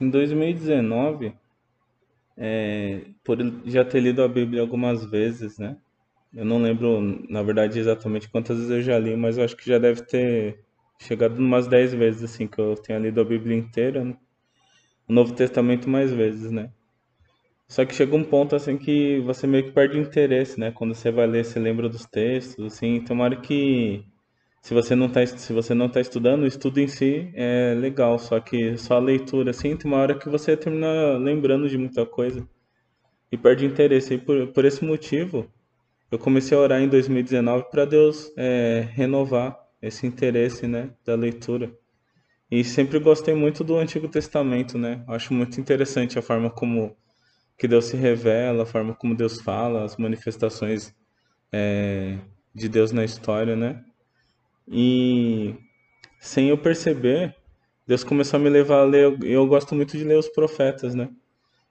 Em 2019, é, por já ter lido a Bíblia algumas vezes, né? Eu não lembro, na verdade, exatamente quantas vezes eu já li, mas eu acho que já deve ter chegado umas 10 vezes, assim, que eu tenha lido a Bíblia inteira, né? o Novo Testamento mais vezes, né? Só que chega um ponto, assim, que você meio que perde o interesse, né? Quando você vai ler, você lembra dos textos, assim, hora que se você não tá, se você não tá estudando, o estudo em si é legal, só que só a leitura, assim, tem uma hora que você termina lembrando de muita coisa e perde interesse. E por, por esse motivo, eu comecei a orar em 2019 para Deus é, renovar esse interesse, né, da leitura. E sempre gostei muito do Antigo Testamento, né? Acho muito interessante a forma como que Deus se revela, a forma como Deus fala, as manifestações é, de Deus na história, né? E sem eu perceber, Deus começou a me levar a ler. Eu gosto muito de ler os profetas, né?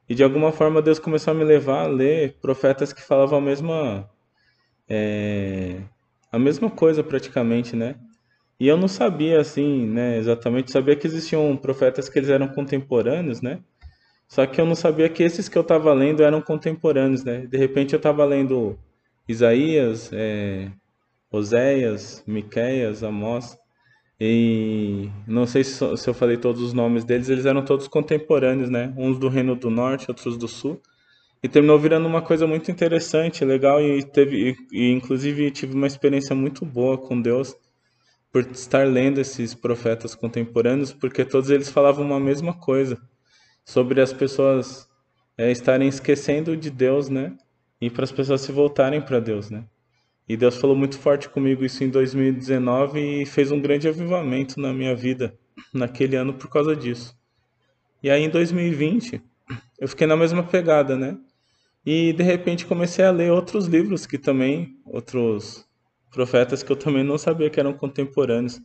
E de alguma forma Deus começou a me levar a ler profetas que falavam a mesma é, a mesma coisa praticamente, né? E eu não sabia assim, né, exatamente, sabia que existiam profetas que eles eram contemporâneos, né? Só que eu não sabia que esses que eu estava lendo eram contemporâneos, né? De repente eu estava lendo Isaías, é, Oséias, Miqueias, Amós, e não sei se, se eu falei todos os nomes deles, eles eram todos contemporâneos, né? Uns do Reino do Norte, outros do Sul. E terminou virando uma coisa muito interessante, legal, e teve, e, e inclusive tive uma experiência muito boa com Deus por estar lendo esses profetas contemporâneos, porque todos eles falavam uma mesma coisa sobre as pessoas é, estarem esquecendo de Deus, né? E para as pessoas se voltarem para Deus, né? E Deus falou muito forte comigo isso em 2019 e fez um grande avivamento na minha vida naquele ano por causa disso. E aí em 2020 eu fiquei na mesma pegada, né? E de repente comecei a ler outros livros que também, outros profetas que eu também não sabia que eram contemporâneos.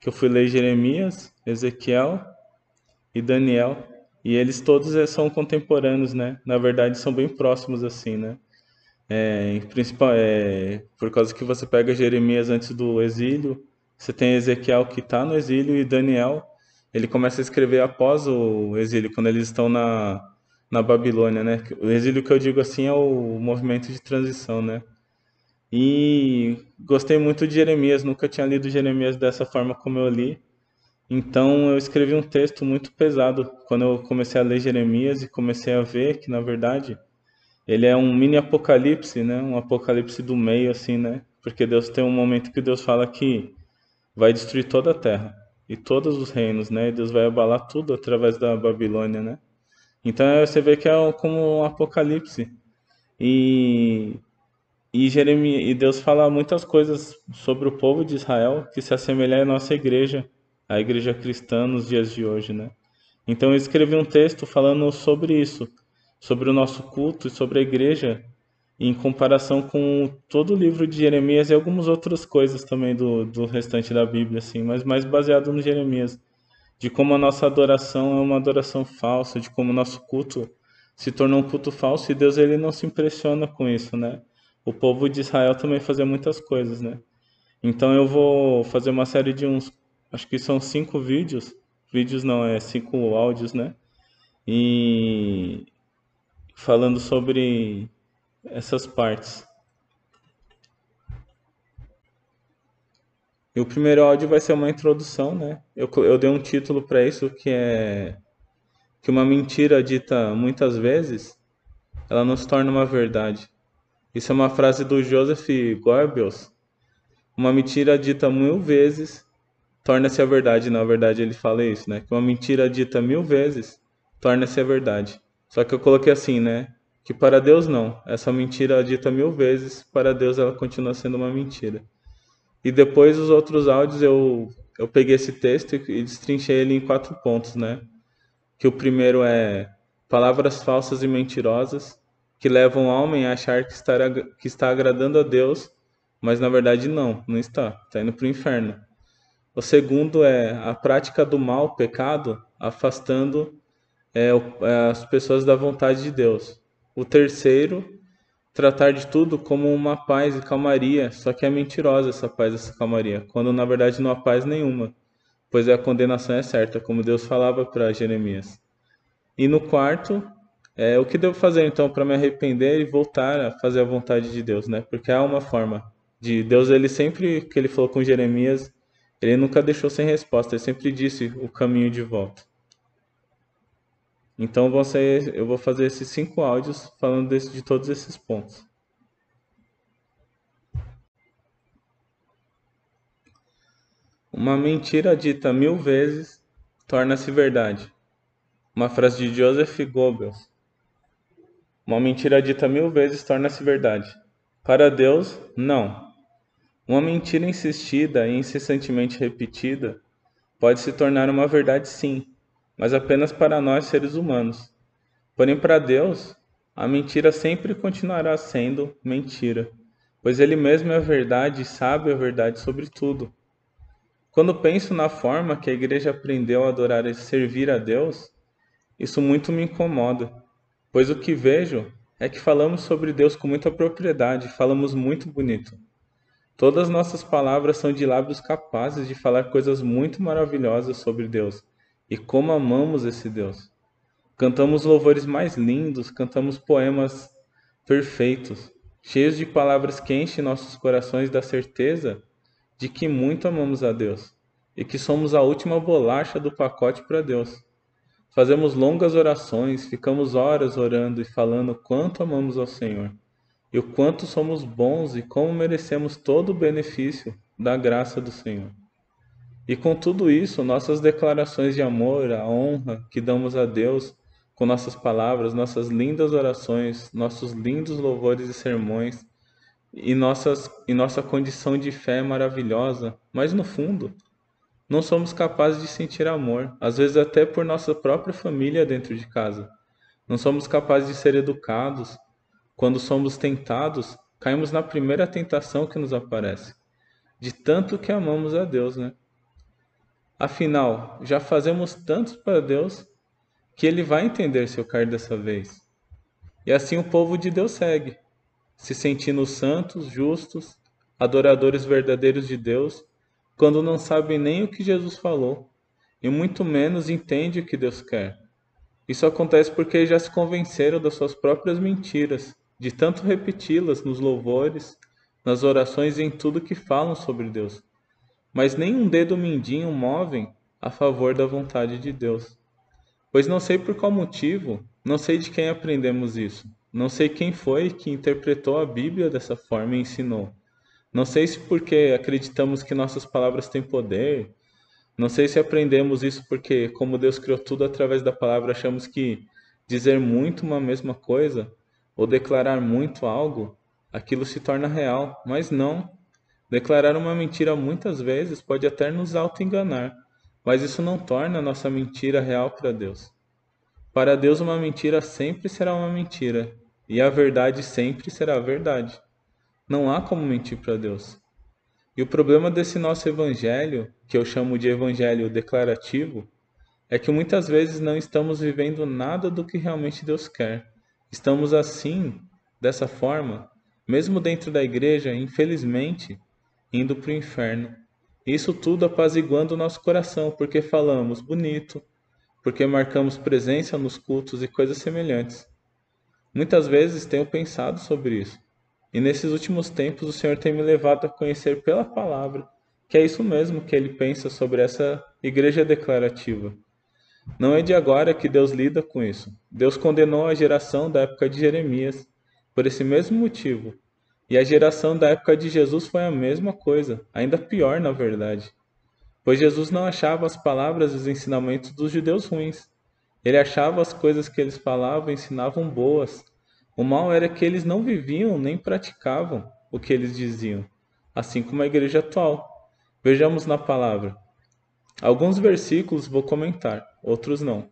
Que eu fui ler Jeremias, Ezequiel e Daniel. E eles todos eh, são contemporâneos, né? Na verdade, são bem próximos assim, né? É, principal, é, por causa que você pega Jeremias antes do exílio, você tem Ezequiel que está no exílio e Daniel, ele começa a escrever após o exílio, quando eles estão na, na Babilônia, né? O exílio que eu digo assim é o movimento de transição, né? E gostei muito de Jeremias, nunca tinha lido Jeremias dessa forma como eu li. Então eu escrevi um texto muito pesado quando eu comecei a ler Jeremias e comecei a ver que na verdade ele é um mini apocalipse, né? Um apocalipse do meio assim, né? Porque Deus tem um momento que Deus fala que vai destruir toda a terra e todos os reinos, né? E Deus vai abalar tudo através da Babilônia, né? Então você vê que é como um apocalipse. E e Jeremias, e Deus fala muitas coisas sobre o povo de Israel que se assemelha à nossa igreja, a igreja cristã nos dias de hoje, né? Então eu escrevi um texto falando sobre isso, sobre o nosso culto e sobre a igreja, em comparação com todo o livro de Jeremias e algumas outras coisas também do, do restante da Bíblia, assim, mas mais baseado no Jeremias, de como a nossa adoração é uma adoração falsa, de como o nosso culto se tornou um culto falso e Deus ele não se impressiona com isso, né? O povo de Israel também fazia muitas coisas, né? Então eu vou fazer uma série de uns, acho que são cinco vídeos, vídeos não, é cinco áudios, né? E falando sobre essas partes. E o primeiro áudio vai ser uma introdução, né? Eu, eu dei um título para isso que é que uma mentira dita muitas vezes, ela não se torna uma verdade. Isso é uma frase do Joseph Goebbels. Uma mentira dita mil vezes torna-se a verdade. Na verdade, ele fala isso, né? Que uma mentira dita mil vezes torna-se a verdade. Só que eu coloquei assim, né? Que para Deus não. Essa mentira dita mil vezes, para Deus ela continua sendo uma mentira. E depois os outros áudios eu, eu peguei esse texto e destrinchei ele em quatro pontos, né? Que o primeiro é palavras falsas e mentirosas que levam o homem a achar que está, que está agradando a Deus, mas na verdade não, não está. Está indo para o inferno. O segundo é a prática do mal, pecado, afastando é, é, as pessoas da vontade de Deus. O terceiro, tratar de tudo como uma paz e calmaria, só que é mentirosa essa paz essa calmaria, quando na verdade não há paz nenhuma, pois a condenação é certa, como Deus falava para Jeremias. E no quarto, é, o que devo fazer então para me arrepender e voltar a fazer a vontade de Deus, né? Porque há uma forma de Deus, ele sempre que ele falou com Jeremias, ele nunca deixou sem resposta, ele sempre disse o caminho de volta. Então você, eu vou fazer esses cinco áudios falando desse, de todos esses pontos. Uma mentira dita mil vezes torna-se verdade. Uma frase de Joseph Goebbels. Uma mentira dita mil vezes torna-se verdade. Para Deus, não. Uma mentira insistida e incessantemente repetida pode se tornar uma verdade, sim, mas apenas para nós seres humanos. Porém, para Deus, a mentira sempre continuará sendo mentira, pois Ele mesmo é a verdade e sabe a verdade sobre tudo. Quando penso na forma que a igreja aprendeu a adorar e servir a Deus, isso muito me incomoda, pois o que vejo é que falamos sobre Deus com muita propriedade, falamos muito bonito. Todas nossas palavras são de lábios capazes de falar coisas muito maravilhosas sobre Deus e como amamos esse Deus. Cantamos louvores mais lindos, cantamos poemas perfeitos, cheios de palavras que enchem nossos corações da certeza de que muito amamos a Deus e que somos a última bolacha do pacote para Deus. Fazemos longas orações, ficamos horas orando e falando quanto amamos ao Senhor e o quanto somos bons e como merecemos todo o benefício da graça do Senhor. E com tudo isso, nossas declarações de amor, a honra que damos a Deus com nossas palavras, nossas lindas orações, nossos lindos louvores e sermões, e, nossas, e nossa condição de fé maravilhosa, mas no fundo, não somos capazes de sentir amor, às vezes até por nossa própria família dentro de casa. Não somos capazes de ser educados. Quando somos tentados, caímos na primeira tentação que nos aparece. De tanto que amamos a Deus, né? Afinal, já fazemos tanto para Deus que Ele vai entender se eu cair dessa vez. E assim o povo de Deus segue se sentindo santos, justos, adoradores verdadeiros de Deus, quando não sabem nem o que Jesus falou e muito menos entendem o que Deus quer. Isso acontece porque já se convenceram das suas próprias mentiras, de tanto repeti-las nos louvores, nas orações e em tudo que falam sobre Deus. Mas nem um dedo mindinho movem a favor da vontade de Deus. Pois não sei por qual motivo, não sei de quem aprendemos isso. Não sei quem foi que interpretou a Bíblia dessa forma e ensinou. Não sei se porque acreditamos que nossas palavras têm poder. Não sei se aprendemos isso porque, como Deus criou tudo através da palavra, achamos que dizer muito uma mesma coisa ou declarar muito algo, aquilo se torna real. Mas não. Declarar uma mentira muitas vezes pode até nos auto-enganar, mas isso não torna nossa mentira real para Deus. Para Deus, uma mentira sempre será uma mentira, e a verdade sempre será a verdade. Não há como mentir para Deus. E o problema desse nosso evangelho, que eu chamo de evangelho declarativo, é que muitas vezes não estamos vivendo nada do que realmente Deus quer. Estamos assim, dessa forma, mesmo dentro da igreja, infelizmente, indo para o inferno. Isso tudo apaziguando o nosso coração, porque falamos bonito, porque marcamos presença nos cultos e coisas semelhantes. Muitas vezes tenho pensado sobre isso. E nesses últimos tempos o Senhor tem me levado a conhecer pela palavra que é isso mesmo que ele pensa sobre essa igreja declarativa. Não é de agora que Deus lida com isso. Deus condenou a geração da época de Jeremias por esse mesmo motivo. E a geração da época de Jesus foi a mesma coisa, ainda pior na verdade. Pois Jesus não achava as palavras e os ensinamentos dos judeus ruins, ele achava as coisas que eles falavam e ensinavam boas. O mal era que eles não viviam nem praticavam o que eles diziam, assim como a igreja atual. Vejamos na palavra. Alguns versículos vou comentar, outros não,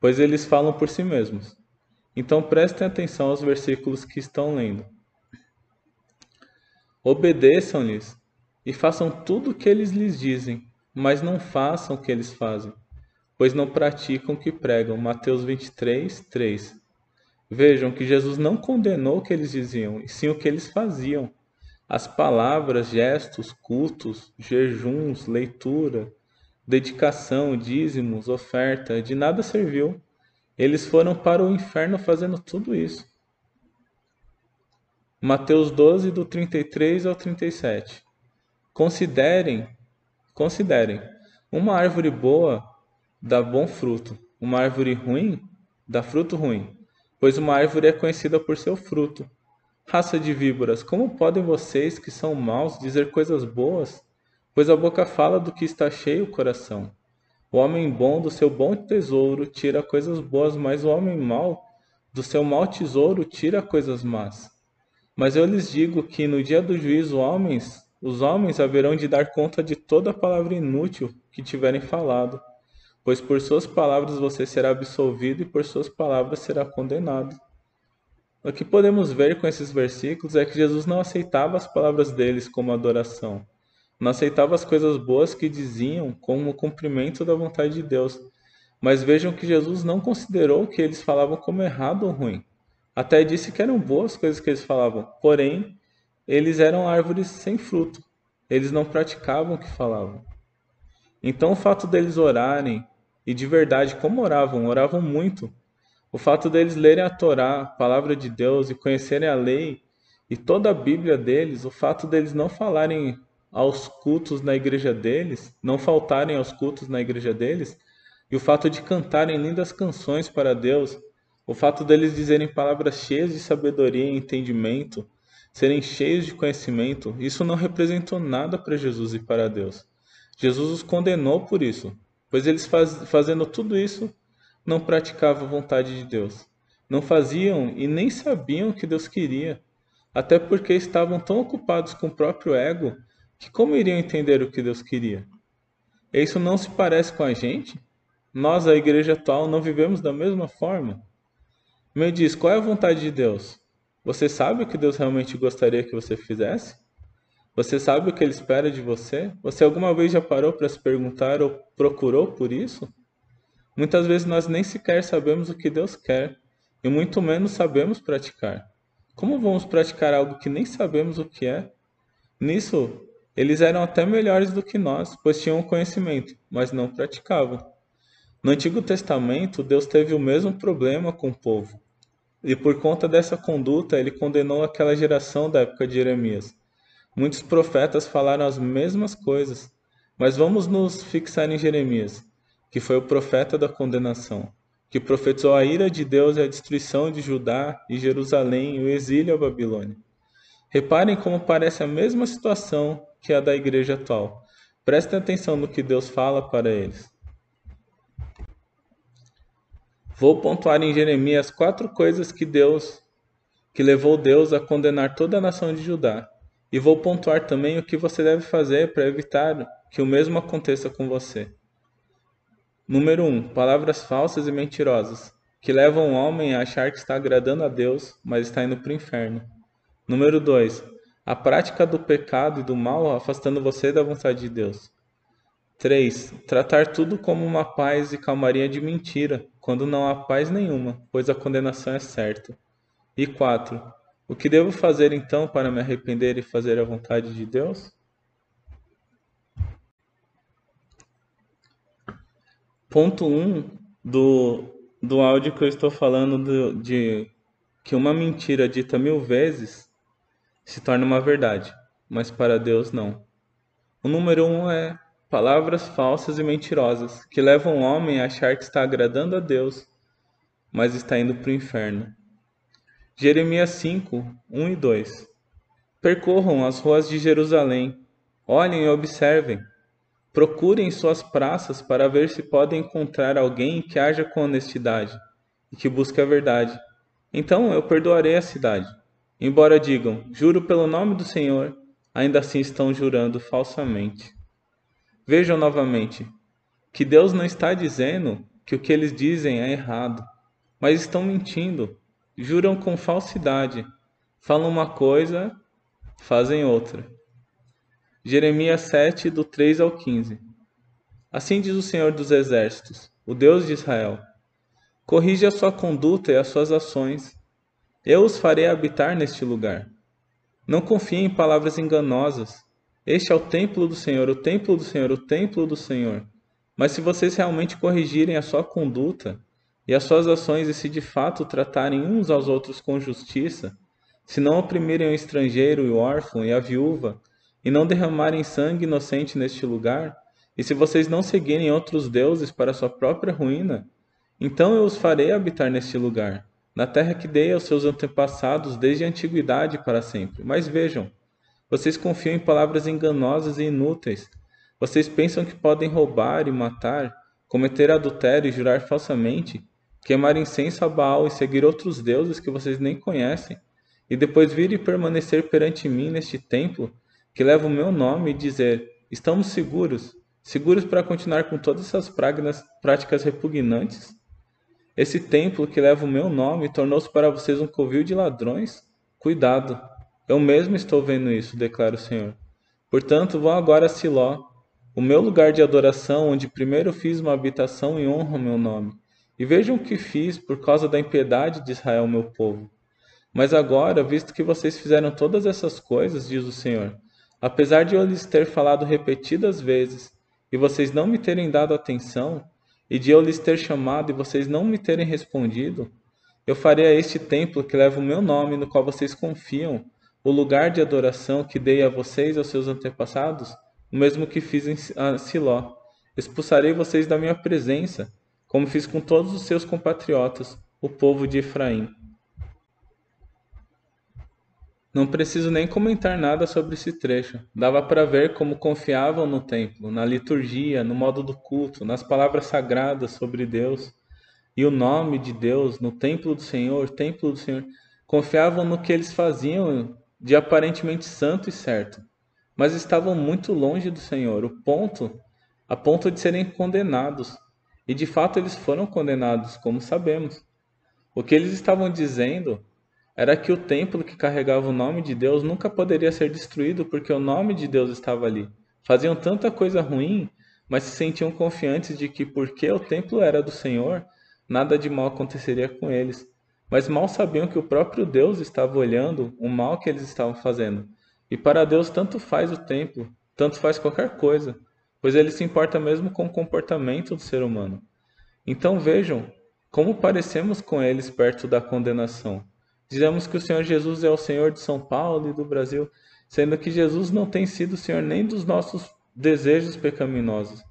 pois eles falam por si mesmos. Então prestem atenção aos versículos que estão lendo. Obedeçam-lhes e façam tudo o que eles lhes dizem, mas não façam o que eles fazem pois não praticam o que pregam. Mateus 23, 3. Vejam que Jesus não condenou o que eles diziam, e sim o que eles faziam. As palavras, gestos, cultos, jejuns, leitura, dedicação, dízimos, oferta, de nada serviu. Eles foram para o inferno fazendo tudo isso. Mateus 12, do 33 ao 37. Considerem, considerem, uma árvore boa dá bom fruto, uma árvore ruim dá fruto ruim, pois uma árvore é conhecida por seu fruto. Raça de víboras, como podem vocês que são maus dizer coisas boas? Pois a boca fala do que está cheio o coração. O homem bom do seu bom tesouro tira coisas boas, mas o homem mau do seu mau tesouro tira coisas más. Mas eu lhes digo que no dia do juízo homens, os homens haverão de dar conta de toda palavra inútil que tiverem falado, pois por suas palavras você será absolvido e por suas palavras será condenado. O que podemos ver com esses versículos é que Jesus não aceitava as palavras deles como adoração não aceitava as coisas boas que diziam como cumprimento da vontade de Deus. Mas vejam que Jesus não considerou que eles falavam como errado ou ruim. Até disse que eram boas coisas que eles falavam, porém, eles eram árvores sem fruto. Eles não praticavam o que falavam. Então, o fato deles orarem, e de verdade, como oravam? Oravam muito. O fato deles lerem a Torá, a palavra de Deus, e conhecerem a lei e toda a Bíblia deles, o fato deles não falarem aos cultos na igreja deles, não faltarem aos cultos na igreja deles, e o fato de cantarem lindas canções para Deus, o fato deles dizerem palavras cheias de sabedoria e entendimento, serem cheios de conhecimento, isso não representou nada para Jesus e para Deus. Jesus os condenou por isso, pois eles faz, fazendo tudo isso não praticavam a vontade de Deus. Não faziam e nem sabiam o que Deus queria, até porque estavam tão ocupados com o próprio ego que como iriam entender o que Deus queria? Isso não se parece com a gente? Nós, a igreja atual, não vivemos da mesma forma? Me diz, qual é a vontade de Deus? Você sabe o que Deus realmente gostaria que você fizesse? Você sabe o que Ele espera de você? Você alguma vez já parou para se perguntar ou procurou por isso? Muitas vezes nós nem sequer sabemos o que Deus quer e muito menos sabemos praticar. Como vamos praticar algo que nem sabemos o que é? Nisso, eles eram até melhores do que nós, pois tinham conhecimento, mas não praticavam. No Antigo Testamento, Deus teve o mesmo problema com o povo. E por conta dessa conduta, ele condenou aquela geração da época de Jeremias. Muitos profetas falaram as mesmas coisas, mas vamos nos fixar em Jeremias, que foi o profeta da condenação, que profetizou a ira de Deus e a destruição de Judá e Jerusalém e o exílio à Babilônia. Reparem como parece a mesma situação que a da igreja atual. Prestem atenção no que Deus fala para eles. Vou pontuar em Jeremias quatro coisas que Deus que levou Deus a condenar toda a nação de Judá. E vou pontuar também o que você deve fazer para evitar que o mesmo aconteça com você. Número 1. Um, palavras falsas e mentirosas, que levam o homem a achar que está agradando a Deus, mas está indo para o inferno. Número 2 a prática do pecado e do mal afastando você da vontade de Deus. 3. Tratar tudo como uma paz e calmaria de mentira, quando não há paz nenhuma, pois a condenação é certa. E 4. O que devo fazer então para me arrepender e fazer a vontade de Deus? Ponto 1 um do, do áudio que eu estou falando de, de que uma mentira dita mil vezes se torna uma verdade, mas para Deus não. O número um é palavras falsas e mentirosas, que levam o homem a achar que está agradando a Deus, mas está indo para o inferno. Jeremias 5, 1 e 2 Percorram as ruas de Jerusalém, olhem e observem, procurem suas praças para ver se podem encontrar alguém que haja com honestidade e que busque a verdade. Então eu perdoarei a cidade. Embora digam, juro pelo nome do Senhor, ainda assim estão jurando falsamente. Vejam novamente que Deus não está dizendo que o que eles dizem é errado, mas estão mentindo, juram com falsidade, falam uma coisa, fazem outra. Jeremias 7, do 3 ao 15. Assim diz o Senhor dos Exércitos, o Deus de Israel: Corrige a sua conduta e as suas ações eu os farei habitar neste lugar. Não confiem em palavras enganosas. Este é o templo do Senhor, o templo do Senhor, o templo do Senhor. Mas se vocês realmente corrigirem a sua conduta, e as suas ações, e se de fato tratarem uns aos outros com justiça, se não oprimirem o estrangeiro e o órfão e a viúva, e não derramarem sangue inocente neste lugar, e se vocês não seguirem outros deuses para sua própria ruína, então eu os farei habitar neste lugar, na terra que dei aos seus antepassados desde a antiguidade para sempre. Mas vejam, vocês confiam em palavras enganosas e inúteis. Vocês pensam que podem roubar e matar, cometer adultério e jurar falsamente, queimar incenso a Baal e seguir outros deuses que vocês nem conhecem, e depois vir e permanecer perante mim neste templo que leva o meu nome e dizer: Estamos seguros, seguros para continuar com todas essas práticas repugnantes? Esse templo que leva o meu nome tornou-se para vocês um covil de ladrões? Cuidado, eu mesmo estou vendo isso, declara o Senhor. Portanto, vão agora a Siló, o meu lugar de adoração, onde primeiro fiz uma habitação e honro o meu nome. E vejam o que fiz por causa da impiedade de Israel, meu povo. Mas agora, visto que vocês fizeram todas essas coisas, diz o Senhor, apesar de eu lhes ter falado repetidas vezes, e vocês não me terem dado atenção, e de eu lhes ter chamado e vocês não me terem respondido, eu farei a este templo que leva o meu nome, no qual vocês confiam, o lugar de adoração que dei a vocês e aos seus antepassados, o mesmo que fiz em Siló. Expulsarei vocês da minha presença, como fiz com todos os seus compatriotas, o povo de Efraim. Não preciso nem comentar nada sobre esse trecho. Dava para ver como confiavam no templo, na liturgia, no modo do culto, nas palavras sagradas sobre Deus e o nome de Deus, no templo do Senhor, templo do Senhor. Confiavam no que eles faziam de aparentemente santo e certo, mas estavam muito longe do Senhor, o ponto a ponto de serem condenados. E de fato eles foram condenados, como sabemos. O que eles estavam dizendo era que o templo que carregava o nome de Deus nunca poderia ser destruído porque o nome de Deus estava ali. Faziam tanta coisa ruim, mas se sentiam confiantes de que porque o templo era do Senhor, nada de mal aconteceria com eles. Mas mal sabiam que o próprio Deus estava olhando o mal que eles estavam fazendo. E para Deus tanto faz o templo, tanto faz qualquer coisa, pois ele se importa mesmo com o comportamento do ser humano. Então vejam como parecemos com eles perto da condenação. Dizemos que o Senhor Jesus é o Senhor de São Paulo e do Brasil, sendo que Jesus não tem sido o Senhor nem dos nossos desejos pecaminosos.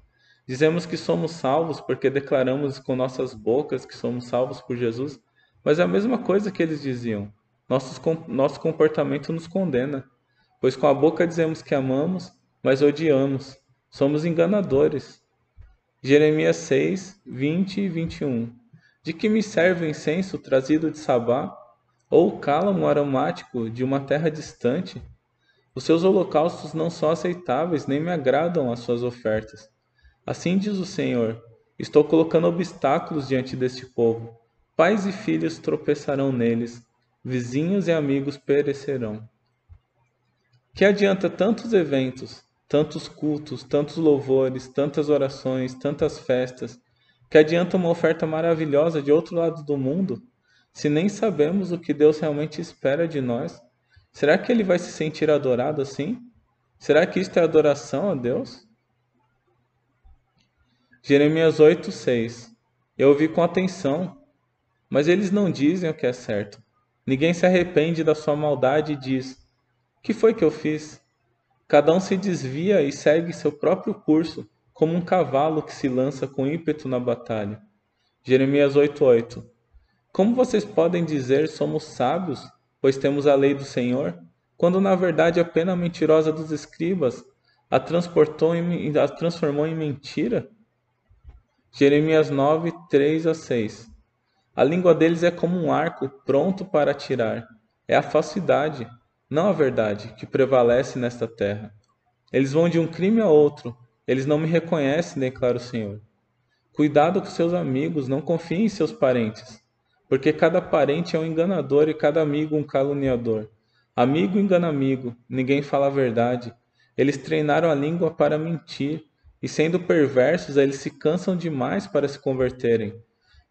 Dizemos que somos salvos porque declaramos com nossas bocas que somos salvos por Jesus, mas é a mesma coisa que eles diziam. Nosso, nosso comportamento nos condena, pois com a boca dizemos que amamos, mas odiamos. Somos enganadores. Jeremias 6, 20 e 21. De que me serve o incenso trazido de Sabá ou o cálamo aromático de uma terra distante. Os seus holocaustos não são aceitáveis, nem me agradam as suas ofertas. Assim diz o Senhor: Estou colocando obstáculos diante deste povo. Pais e filhos tropeçarão neles, vizinhos e amigos perecerão. Que adianta tantos eventos, tantos cultos, tantos louvores, tantas orações, tantas festas? Que adianta uma oferta maravilhosa de outro lado do mundo se nem sabemos o que Deus realmente espera de nós, será que ele vai se sentir adorado assim? Será que isto é adoração a Deus? Jeremias 8:6. Eu ouvi com atenção, mas eles não dizem o que é certo. Ninguém se arrepende da sua maldade e diz: Que foi que eu fiz? Cada um se desvia e segue seu próprio curso, como um cavalo que se lança com ímpeto na batalha. Jeremias 8:8. Como vocês podem dizer somos sábios, pois temos a lei do Senhor, quando na verdade a pena mentirosa dos escribas a, transportou em, a transformou em mentira? Jeremias 9, 3 a 6 A língua deles é como um arco pronto para atirar. É a falsidade, não a verdade, que prevalece nesta terra. Eles vão de um crime a outro, eles não me reconhecem, declara o Senhor. Cuidado com seus amigos, não confie em seus parentes porque cada parente é um enganador e cada amigo um caluniador. Amigo engana amigo, ninguém fala a verdade. Eles treinaram a língua para mentir, e sendo perversos, eles se cansam demais para se converterem.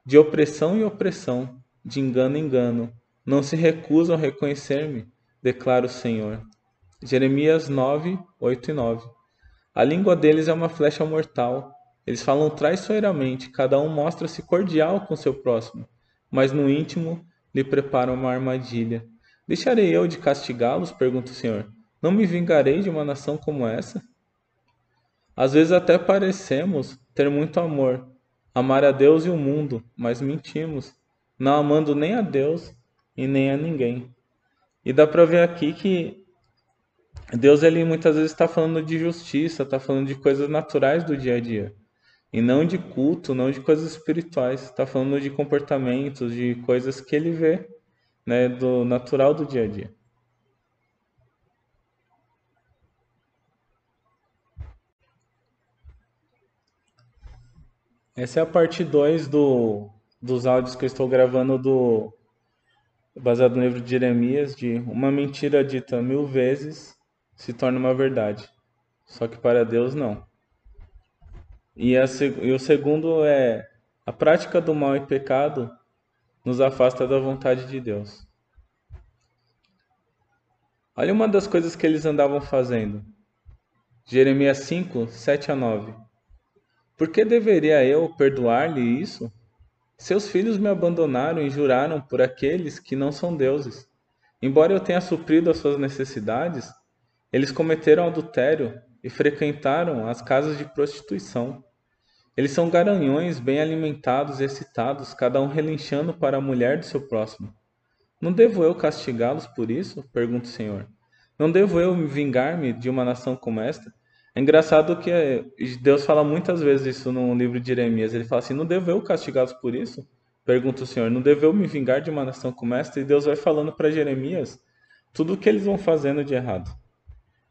De opressão em opressão, de engano em engano, não se recusam a reconhecer-me, declara o Senhor. Jeremias 9, 8 e 9. A língua deles é uma flecha mortal, Eles falam traiçoeiramente, cada um mostra-se cordial com seu próximo, mas no íntimo lhe preparam uma armadilha. Deixarei eu de castigá-los? pergunta o Senhor. Não me vingarei de uma nação como essa? Às vezes até parecemos ter muito amor, amar a Deus e o mundo, mas mentimos, não amando nem a Deus e nem a ninguém. E dá para ver aqui que Deus ele muitas vezes está falando de justiça, está falando de coisas naturais do dia a dia. E não de culto, não de coisas espirituais. Está falando de comportamentos, de coisas que ele vê, né, do natural do dia a dia. Essa é a parte 2 do, dos áudios que eu estou gravando do baseado no livro de Jeremias, de uma mentira dita mil vezes se torna uma verdade. Só que para Deus não. E, a, e o segundo é a prática do mal e pecado nos afasta da vontade de Deus. Olha uma das coisas que eles andavam fazendo. Jeremias 5, 7 a 9. Por que deveria eu perdoar-lhe isso? Seus filhos me abandonaram e juraram por aqueles que não são deuses. Embora eu tenha suprido as suas necessidades, eles cometeram adultério e frequentaram as casas de prostituição. Eles são garanhões bem alimentados e excitados, cada um relinchando para a mulher do seu próximo. Não devo eu castigá-los por isso? pergunta o Senhor. Não devo eu vingar-me de uma nação como esta? É engraçado que Deus fala muitas vezes isso no livro de Jeremias. Ele fala assim: Não devo eu castigá-los por isso? Pergunta o Senhor: Não devo eu me vingar de uma nação como esta? E Deus vai falando para Jeremias tudo o que eles vão fazendo de errado.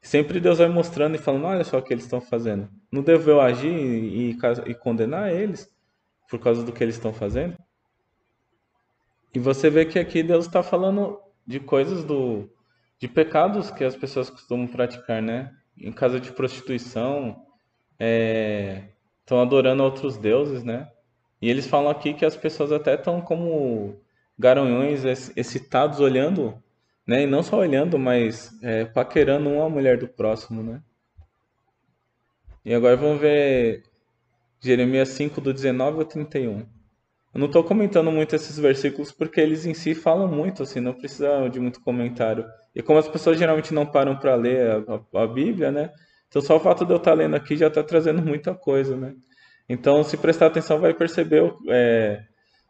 Sempre Deus vai mostrando e falando: olha só o que eles estão fazendo. Não devo eu agir e, e, e condenar eles por causa do que eles estão fazendo? E você vê que aqui Deus está falando de coisas do de pecados que as pessoas costumam praticar, né? Em casa de prostituição, estão é, adorando outros deuses, né? E eles falam aqui que as pessoas até estão como garanhões excitados olhando né? E não só olhando, mas é, paquerando uma mulher do próximo, né? E agora vamos ver Jeremias 5, do 19 ao 31. Eu não estou comentando muito esses versículos porque eles em si falam muito, assim, não precisa de muito comentário. E como as pessoas geralmente não param para ler a, a, a, Bíblia, né? Então só o fato de eu estar tá lendo aqui já está trazendo muita coisa, né? Então, se prestar atenção, vai perceber é,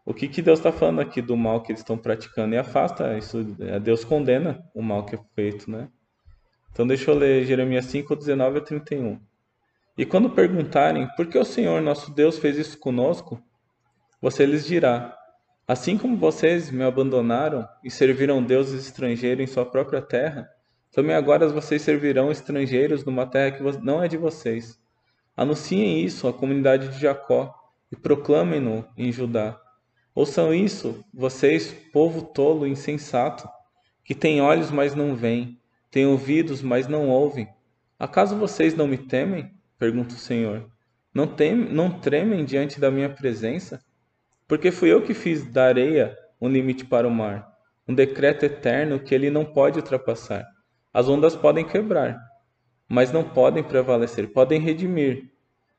o que, que Deus está falando aqui do mal que eles estão praticando e afasta isso. É, Deus condena o mal que é feito, né? Então deixa eu ler Jeremias 5, 19 a 31. E quando perguntarem por que o Senhor nosso Deus fez isso conosco, você lhes dirá: Assim como vocês me abandonaram e serviram deuses estrangeiros em sua própria terra, também agora vocês servirão estrangeiros numa terra que não é de vocês. Anunciem isso à comunidade de Jacó e proclamem-no em Judá. Ouçam isso, vocês, povo tolo e insensato, que tem olhos, mas não veem, tem ouvidos, mas não ouvem. Acaso vocês não me temem? pergunta o Senhor. Não, tem, não tremem diante da minha presença? Porque fui eu que fiz da areia um limite para o mar, um decreto eterno que ele não pode ultrapassar. As ondas podem quebrar, mas não podem prevalecer, podem redimir,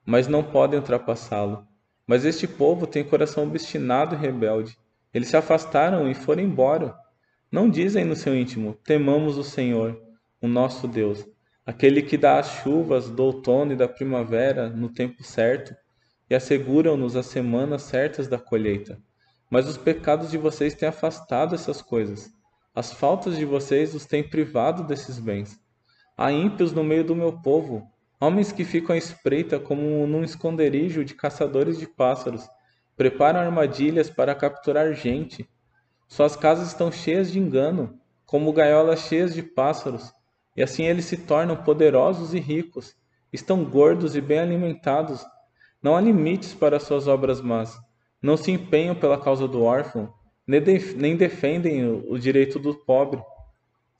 mas não podem ultrapassá-lo. Mas este povo tem coração obstinado e rebelde. Eles se afastaram e foram embora. Não dizem no seu íntimo: temamos o Senhor, o nosso Deus, aquele que dá as chuvas do outono e da primavera no tempo certo e asseguram-nos as semanas certas da colheita. Mas os pecados de vocês têm afastado essas coisas. As faltas de vocês os têm privado desses bens. Há ímpios no meio do meu povo, Homens que ficam à espreita como num esconderijo de caçadores de pássaros, preparam armadilhas para capturar gente. Suas casas estão cheias de engano, como gaiolas cheias de pássaros, e assim eles se tornam poderosos e ricos. Estão gordos e bem alimentados. Não há limites para suas obras más. Não se empenham pela causa do órfão, nem defendem o direito do pobre.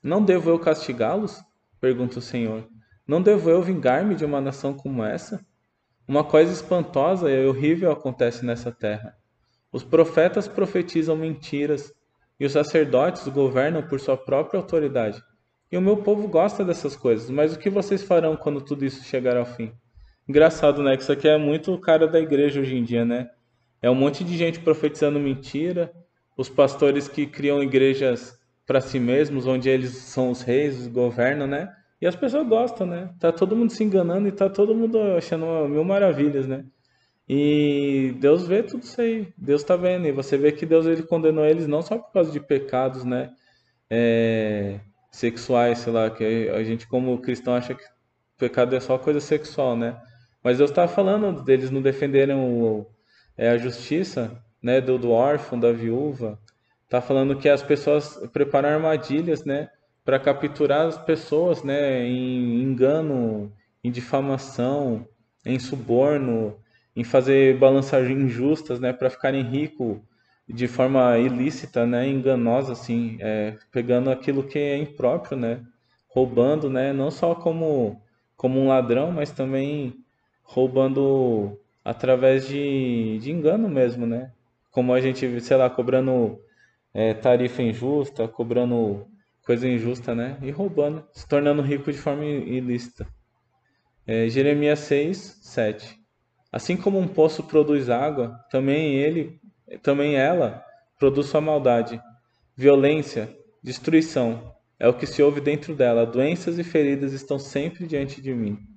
Não devo eu castigá-los? pergunta o Senhor. Não devo eu vingar-me de uma nação como essa? Uma coisa espantosa e horrível acontece nessa terra. Os profetas profetizam mentiras e os sacerdotes governam por sua própria autoridade. E o meu povo gosta dessas coisas, mas o que vocês farão quando tudo isso chegar ao fim? Engraçado, né? Que isso aqui é muito o cara da igreja hoje em dia, né? É um monte de gente profetizando mentira, os pastores que criam igrejas para si mesmos, onde eles são os reis, governam, né? E as pessoas gostam, né? Tá todo mundo se enganando e tá todo mundo achando mil maravilhas, né? E Deus vê tudo isso aí. Deus tá vendo. E você vê que Deus ele condenou eles não só por causa de pecados, né? É, sexuais, sei lá, que a gente como cristão acha que pecado é só coisa sexual, né? Mas Deus está falando deles não defenderem é, a justiça, né, do, do órfão, da viúva. Está falando que as pessoas preparam armadilhas, né, para capturar as pessoas, né, em engano, em difamação, em suborno, em fazer balançagens injustas, né, para ficarem ricos de forma ilícita, né, enganosa, assim, é, pegando aquilo que é impróprio, né, roubando, né, não só como como um ladrão, mas também roubando através de, de engano mesmo, né? Como a gente, sei lá, cobrando é, tarifa injusta, cobrando coisa injusta, né? E roubando, se tornando rico de forma ilícita. É, Jeremias 6, 7. Assim como um poço produz água, também ele, também ela produz sua maldade, violência, destruição. É o que se ouve dentro dela. Doenças e feridas estão sempre diante de mim.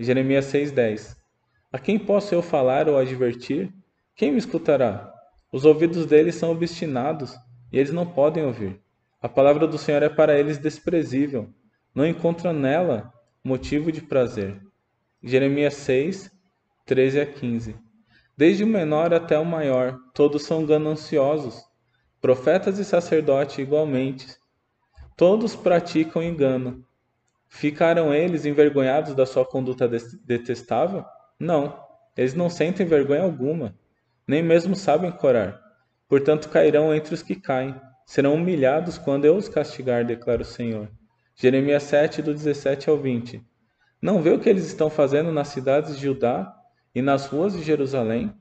Jeremias 6,10 A quem posso eu falar ou advertir? Quem me escutará? Os ouvidos deles são obstinados e eles não podem ouvir. A palavra do Senhor é para eles desprezível. Não encontram nela motivo de prazer. Jeremias 6, 13 a 15. Desde o menor até o maior, todos são gananciosos. Profetas e sacerdotes igualmente. Todos praticam engano. Ficaram eles envergonhados da sua conduta detestável? Não, eles não sentem vergonha alguma, nem mesmo sabem corar. Portanto, cairão entre os que caem, serão humilhados quando eu os castigar, declara o Senhor. Jeremias 7, do 17 ao 20. Não vê o que eles estão fazendo nas cidades de Judá e nas ruas de Jerusalém?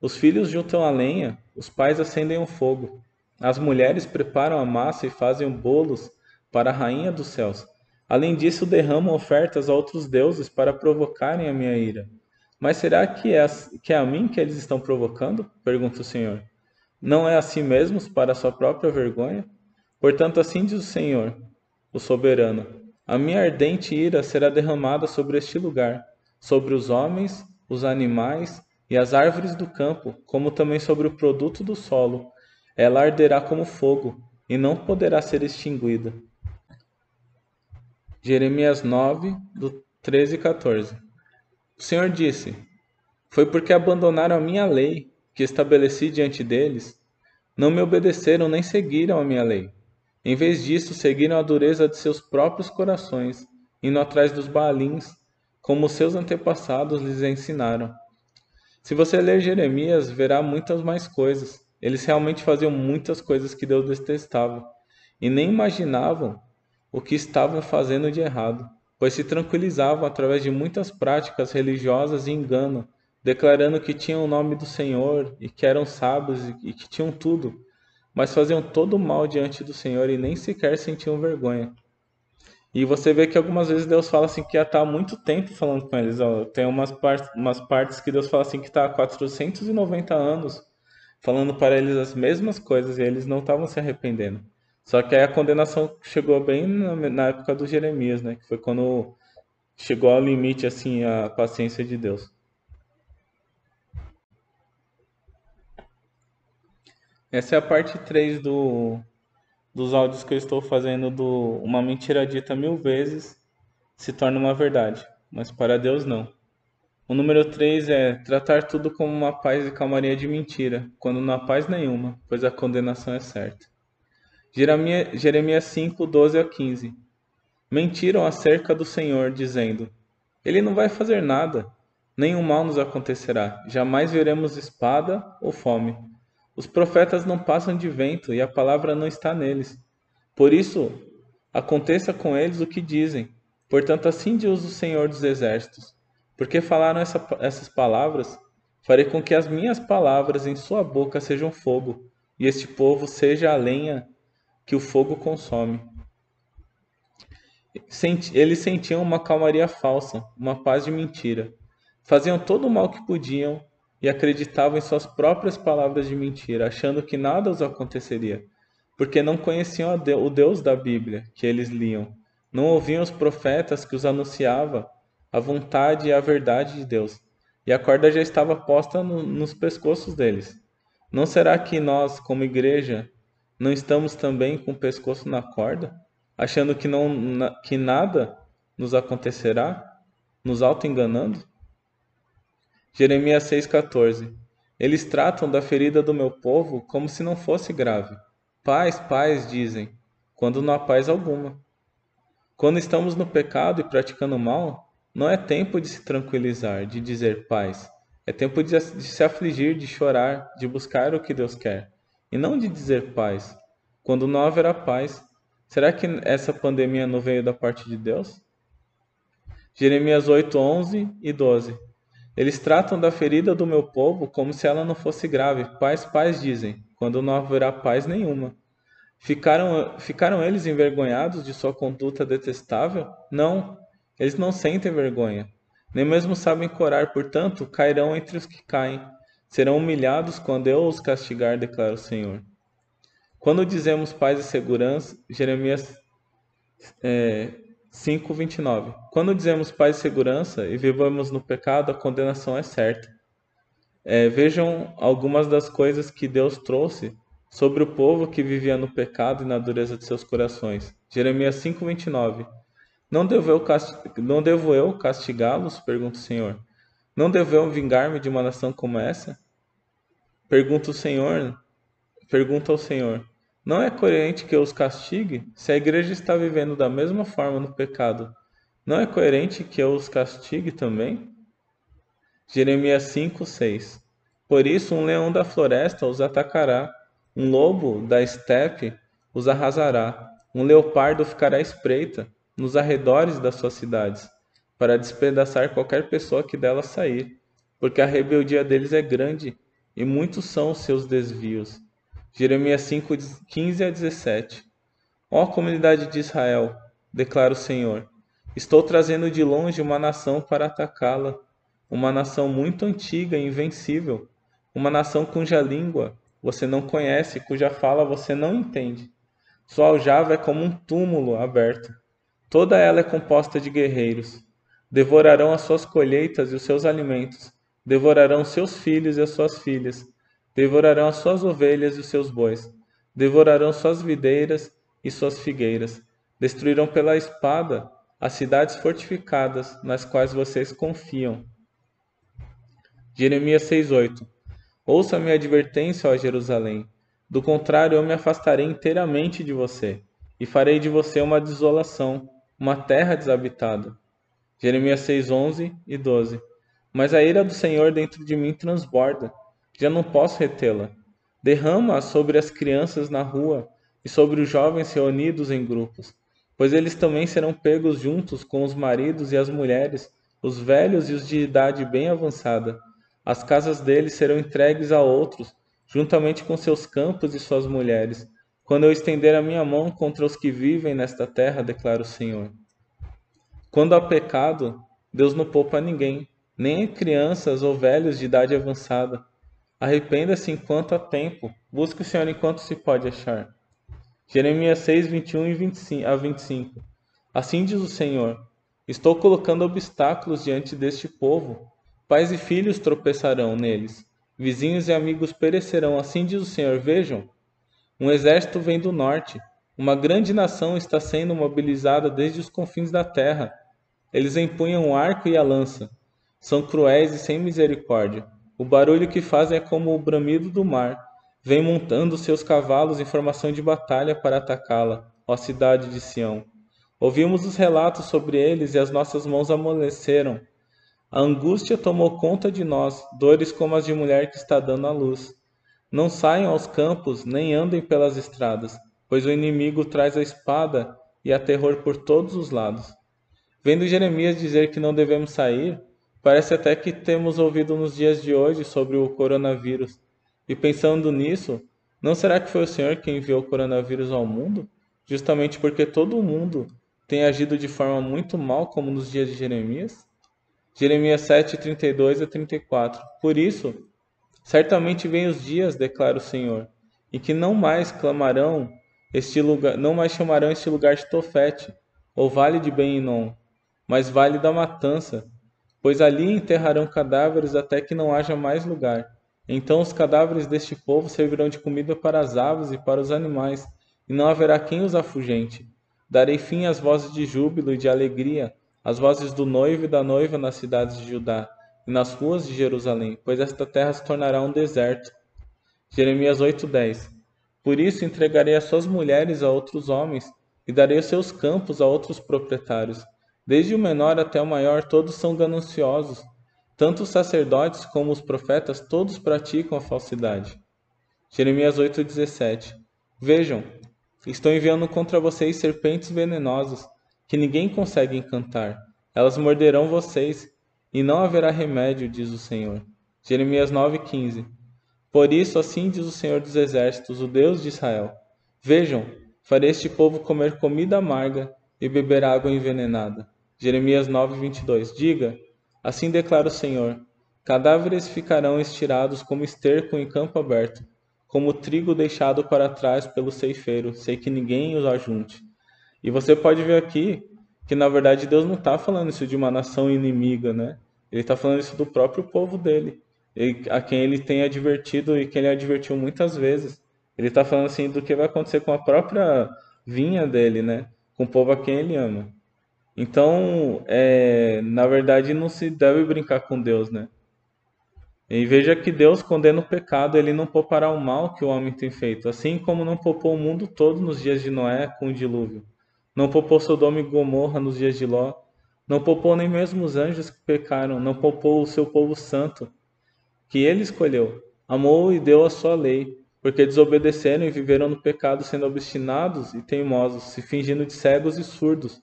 Os filhos juntam a lenha, os pais acendem o fogo. As mulheres preparam a massa e fazem bolos para a rainha dos céus. Além disso, derramam ofertas a outros deuses para provocarem a minha ira. Mas será que é, que é a mim que eles estão provocando? Pergunta o Senhor. Não é a si mesmos para sua própria vergonha? Portanto, assim diz o Senhor, o soberano: A minha ardente ira será derramada sobre este lugar, sobre os homens, os animais e as árvores do campo, como também sobre o produto do solo. Ela arderá como fogo e não poderá ser extinguida. Jeremias 9, do 13 e 14. O Senhor disse: Foi porque abandonaram a minha lei, que estabeleci diante deles, não me obedeceram nem seguiram a minha lei. Em vez disso, seguiram a dureza de seus próprios corações, indo atrás dos baalins, como seus antepassados lhes ensinaram. Se você ler Jeremias, verá muitas mais coisas. Eles realmente faziam muitas coisas que Deus detestava, e nem imaginavam o que estavam fazendo de errado, pois se tranquilizavam através de muitas práticas religiosas e engano, declarando que tinham o nome do Senhor e que eram sábios e que tinham tudo, mas faziam todo o mal diante do Senhor e nem sequer sentiam vergonha. E você vê que algumas vezes Deus fala assim que já está há muito tempo falando com eles. Tem umas, umas partes que Deus fala assim que está há 490 anos falando para eles as mesmas coisas e eles não estavam se arrependendo. Só que aí a condenação chegou bem na, na época do Jeremias, né? Que foi quando chegou ao limite, assim, a paciência de Deus. Essa é a parte 3 do, dos áudios que eu estou fazendo do Uma Mentira Dita Mil Vezes se torna uma verdade, mas para Deus não. O número 3 é tratar tudo como uma paz e calmaria de mentira, quando não há paz nenhuma, pois a condenação é certa. Jeremias 5, 12 a 15. Mentiram acerca do Senhor, dizendo: Ele não vai fazer nada, nenhum mal nos acontecerá, jamais veremos espada ou fome. Os profetas não passam de vento e a palavra não está neles. Por isso, aconteça com eles o que dizem. Portanto, assim diz o Senhor dos Exércitos: Porque falaram essa, essas palavras, farei com que as minhas palavras em sua boca sejam fogo, e este povo seja a lenha que o fogo consome. Eles sentiam uma calmaria falsa, uma paz de mentira. Faziam todo o mal que podiam e acreditavam em suas próprias palavras de mentira, achando que nada os aconteceria, porque não conheciam o Deus da Bíblia que eles liam, não ouviam os profetas que os anunciava a vontade e a verdade de Deus, e a corda já estava posta no, nos pescoços deles. Não será que nós, como igreja, não estamos também com o pescoço na corda, achando que, não, que nada nos acontecerá, nos auto-enganando? Jeremias 6,14 Eles tratam da ferida do meu povo como se não fosse grave. Paz, paz, dizem, quando não há paz alguma. Quando estamos no pecado e praticando mal, não é tempo de se tranquilizar, de dizer paz. É tempo de, de se afligir, de chorar, de buscar o que Deus quer. E não de dizer paz. Quando não haverá paz, será que essa pandemia não veio da parte de Deus? Jeremias 8, 11 e 12 eles tratam da ferida do meu povo como se ela não fosse grave. Paz, paz, dizem, quando não haverá paz nenhuma. Ficaram, ficaram eles envergonhados de sua conduta detestável? Não, eles não sentem vergonha, nem mesmo sabem corar, portanto, cairão entre os que caem. Serão humilhados quando eu os castigar, declara o Senhor. Quando dizemos paz e segurança, Jeremias é, 5:29 Quando dizemos paz e segurança e vivamos no pecado, a condenação é certa. É, vejam algumas das coisas que Deus trouxe sobre o povo que vivia no pecado e na dureza de seus corações. Jeremias 5:29 Não devo eu, não devo eu castigá-los? pergunta o Senhor. Não devo eu vingar-me de uma nação como essa? Pergunta o Senhor. Pergunta ao Senhor. Não é coerente que eu os castigue se a igreja está vivendo da mesma forma no pecado. Não é coerente que eu os castigue também? Jeremias 5, 6 Por isso um leão da floresta os atacará, um lobo da estepe os arrasará, um leopardo ficará espreita nos arredores das suas cidades, para despedaçar qualquer pessoa que dela sair, porque a rebeldia deles é grande e muitos são os seus desvios. Jeremias 5, 15 a 17. Ó comunidade de Israel, declara o Senhor, estou trazendo de longe uma nação para atacá-la, uma nação muito antiga e invencível, uma nação cuja língua você não conhece, cuja fala você não entende. Sua aljava é como um túmulo aberto. Toda ela é composta de guerreiros. Devorarão as suas colheitas e os seus alimentos, devorarão seus filhos e as suas filhas. Devorarão as suas ovelhas e os seus bois, devorarão suas videiras e suas figueiras, destruirão pela espada as cidades fortificadas nas quais vocês confiam. Jeremias 6:8 Ouça minha advertência, ó Jerusalém, do contrário eu me afastarei inteiramente de você e farei de você uma desolação, uma terra desabitada. Jeremias 6:11 e 12 Mas a ira do Senhor dentro de mim transborda já não posso retê-la. Derrama sobre as crianças na rua e sobre os jovens reunidos em grupos, pois eles também serão pegos juntos com os maridos e as mulheres, os velhos e os de idade bem avançada. As casas deles serão entregues a outros, juntamente com seus campos e suas mulheres, quando eu estender a minha mão contra os que vivem nesta terra, declara o Senhor. Quando há pecado, Deus não poupa ninguém, nem crianças ou velhos de idade avançada Arrependa-se enquanto há tempo. Busque o Senhor enquanto se pode achar. Jeremias 6, 21 e 25, a 25. Assim diz o Senhor: Estou colocando obstáculos diante deste povo. Pais e filhos tropeçarão neles. Vizinhos e amigos perecerão. Assim diz o Senhor: Vejam, um exército vem do norte. Uma grande nação está sendo mobilizada desde os confins da terra. Eles empunham o arco e a lança. São cruéis e sem misericórdia o barulho que fazem é como o bramido do mar. Vem montando seus cavalos em formação de batalha para atacá-la, ó cidade de Sião. Ouvimos os relatos sobre eles e as nossas mãos amoleceram. A angústia tomou conta de nós, dores como as de mulher que está dando à luz. Não saiam aos campos, nem andem pelas estradas, pois o inimigo traz a espada e a terror por todos os lados. Vendo Jeremias dizer que não devemos sair, Parece até que temos ouvido nos dias de hoje sobre o coronavírus. E pensando nisso, não será que foi o Senhor quem enviou o coronavírus ao mundo? Justamente porque todo mundo tem agido de forma muito mal, como nos dias de Jeremias? Jeremias 7, 32 a 34. Por isso, certamente vêm os dias, declara o Senhor, em que não mais clamarão este lugar, não mais chamarão este lugar de Tofete, ou vale de Ben-Inom, mas vale da matança, pois ali enterrarão cadáveres até que não haja mais lugar. Então os cadáveres deste povo servirão de comida para as aves e para os animais, e não haverá quem os afugente. Darei fim às vozes de júbilo e de alegria, às vozes do noivo e da noiva nas cidades de Judá e nas ruas de Jerusalém, pois esta terra se tornará um deserto. Jeremias 8:10 Por isso entregarei as suas mulheres a outros homens e darei os seus campos a outros proprietários. Desde o menor até o maior, todos são gananciosos. Tanto os sacerdotes como os profetas, todos praticam a falsidade. Jeremias 8,17 Vejam, estou enviando contra vocês serpentes venenosas, que ninguém consegue encantar. Elas morderão vocês, e não haverá remédio, diz o Senhor. Jeremias 9,15 Por isso, assim diz o Senhor dos Exércitos, o Deus de Israel: Vejam, farei este povo comer comida amarga e beber água envenenada. Jeremias 9:22 Diga: Assim declara o Senhor: Cadáveres ficarão estirados como esterco em campo aberto, como trigo deixado para trás pelo ceifeiro, sem que ninguém os ajunte. E você pode ver aqui que na verdade Deus não está falando isso de uma nação inimiga, né? Ele está falando isso do próprio povo dele, a quem ele tem advertido e quem ele advertiu muitas vezes. Ele está falando assim do que vai acontecer com a própria vinha dele, né? Com o povo a quem ele ama. Então, é, na verdade, não se deve brincar com Deus, né? E veja que Deus condena o pecado, ele não poupará o mal que o homem tem feito, assim como não poupou o mundo todo nos dias de Noé com o dilúvio. Não poupou Sodoma e Gomorra nos dias de Ló. Não poupou nem mesmo os anjos que pecaram. Não poupou o seu povo santo, que ele escolheu. Amou e deu a sua lei, porque desobedeceram e viveram no pecado, sendo obstinados e teimosos, se fingindo de cegos e surdos.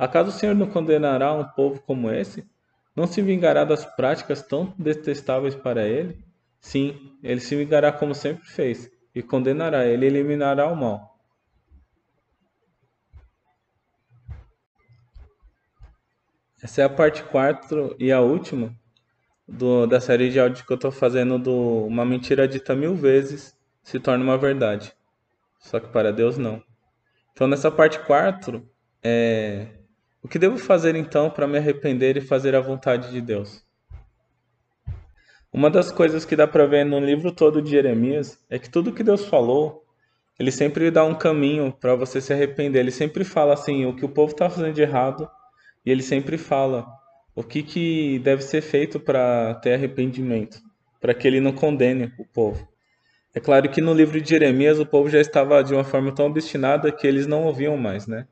Acaso o Senhor não condenará um povo como esse? Não se vingará das práticas tão detestáveis para ele? Sim, ele se vingará como sempre fez, e condenará, ele eliminará o mal. Essa é a parte 4 e a última do, da série de áudio que eu estou fazendo do Uma Mentira Dita Mil Vezes se torna uma verdade. Só que para Deus não. Então nessa parte 4, é... o que devo fazer então para me arrepender e fazer a vontade de Deus? Uma das coisas que dá para ver no livro todo de Jeremias é que tudo que Deus falou, ele sempre dá um caminho para você se arrepender. Ele sempre fala assim, o que o povo está fazendo de errado, e ele sempre fala o que, que deve ser feito para ter arrependimento, para que ele não condene o povo. É claro que no livro de Jeremias o povo já estava de uma forma tão obstinada que eles não ouviam mais, né?